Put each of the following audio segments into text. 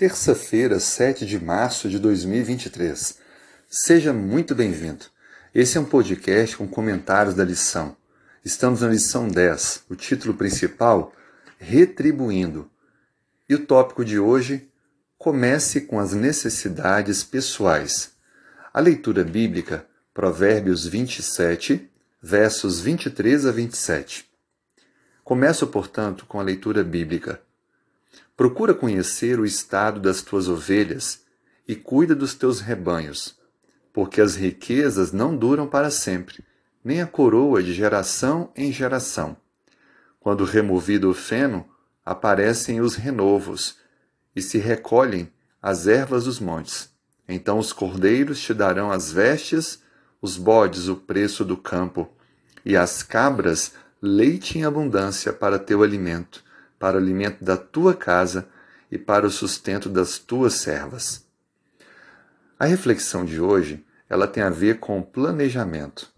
terça-feira, 7 de março de 2023. Seja muito bem-vindo. Esse é um podcast com comentários da lição. Estamos na lição 10, o título principal, Retribuindo. E o tópico de hoje, comece com as necessidades pessoais. A leitura bíblica, Provérbios 27, versos 23 a 27. Começo, portanto, com a leitura bíblica. Procura conhecer o estado das tuas ovelhas e cuida dos teus rebanhos, porque as riquezas não duram para sempre, nem a coroa de geração em geração. Quando removido o feno, aparecem os renovos, e se recolhem as ervas dos montes. Então os cordeiros te darão as vestes, os bodes o preço do campo, e as cabras leite em abundância para teu alimento para o alimento da tua casa e para o sustento das tuas servas. A reflexão de hoje, ela tem a ver com planejamento.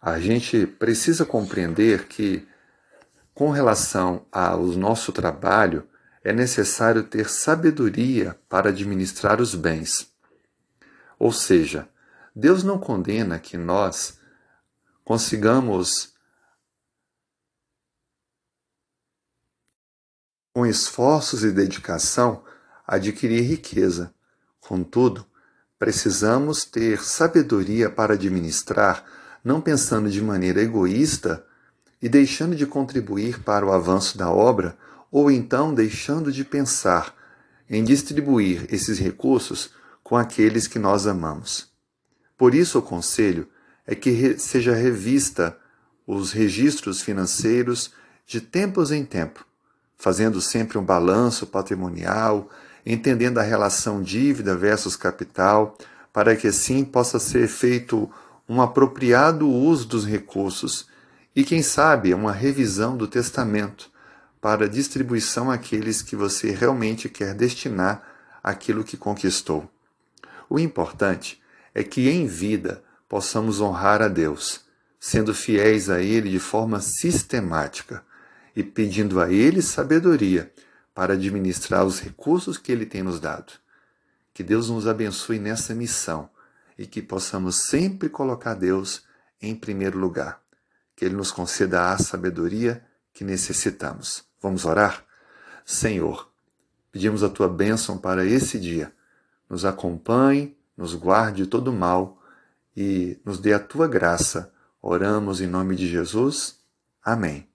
A gente precisa compreender que com relação ao nosso trabalho, é necessário ter sabedoria para administrar os bens. Ou seja, Deus não condena que nós consigamos com esforços e dedicação, adquirir riqueza. Contudo, precisamos ter sabedoria para administrar, não pensando de maneira egoísta e deixando de contribuir para o avanço da obra, ou então deixando de pensar em distribuir esses recursos com aqueles que nós amamos. Por isso, o conselho é que seja revista os registros financeiros de tempos em tempo fazendo sempre um balanço patrimonial, entendendo a relação dívida versus capital, para que assim possa ser feito um apropriado uso dos recursos e, quem sabe, uma revisão do testamento para distribuição àqueles que você realmente quer destinar aquilo que conquistou. O importante é que em vida possamos honrar a Deus, sendo fiéis a Ele de forma sistemática e pedindo a Ele sabedoria para administrar os recursos que Ele tem nos dado. Que Deus nos abençoe nessa missão e que possamos sempre colocar Deus em primeiro lugar. Que Ele nos conceda a sabedoria que necessitamos. Vamos orar? Senhor, pedimos a tua bênção para esse dia. Nos acompanhe, nos guarde de todo mal e nos dê a tua graça. Oramos em nome de Jesus. Amém.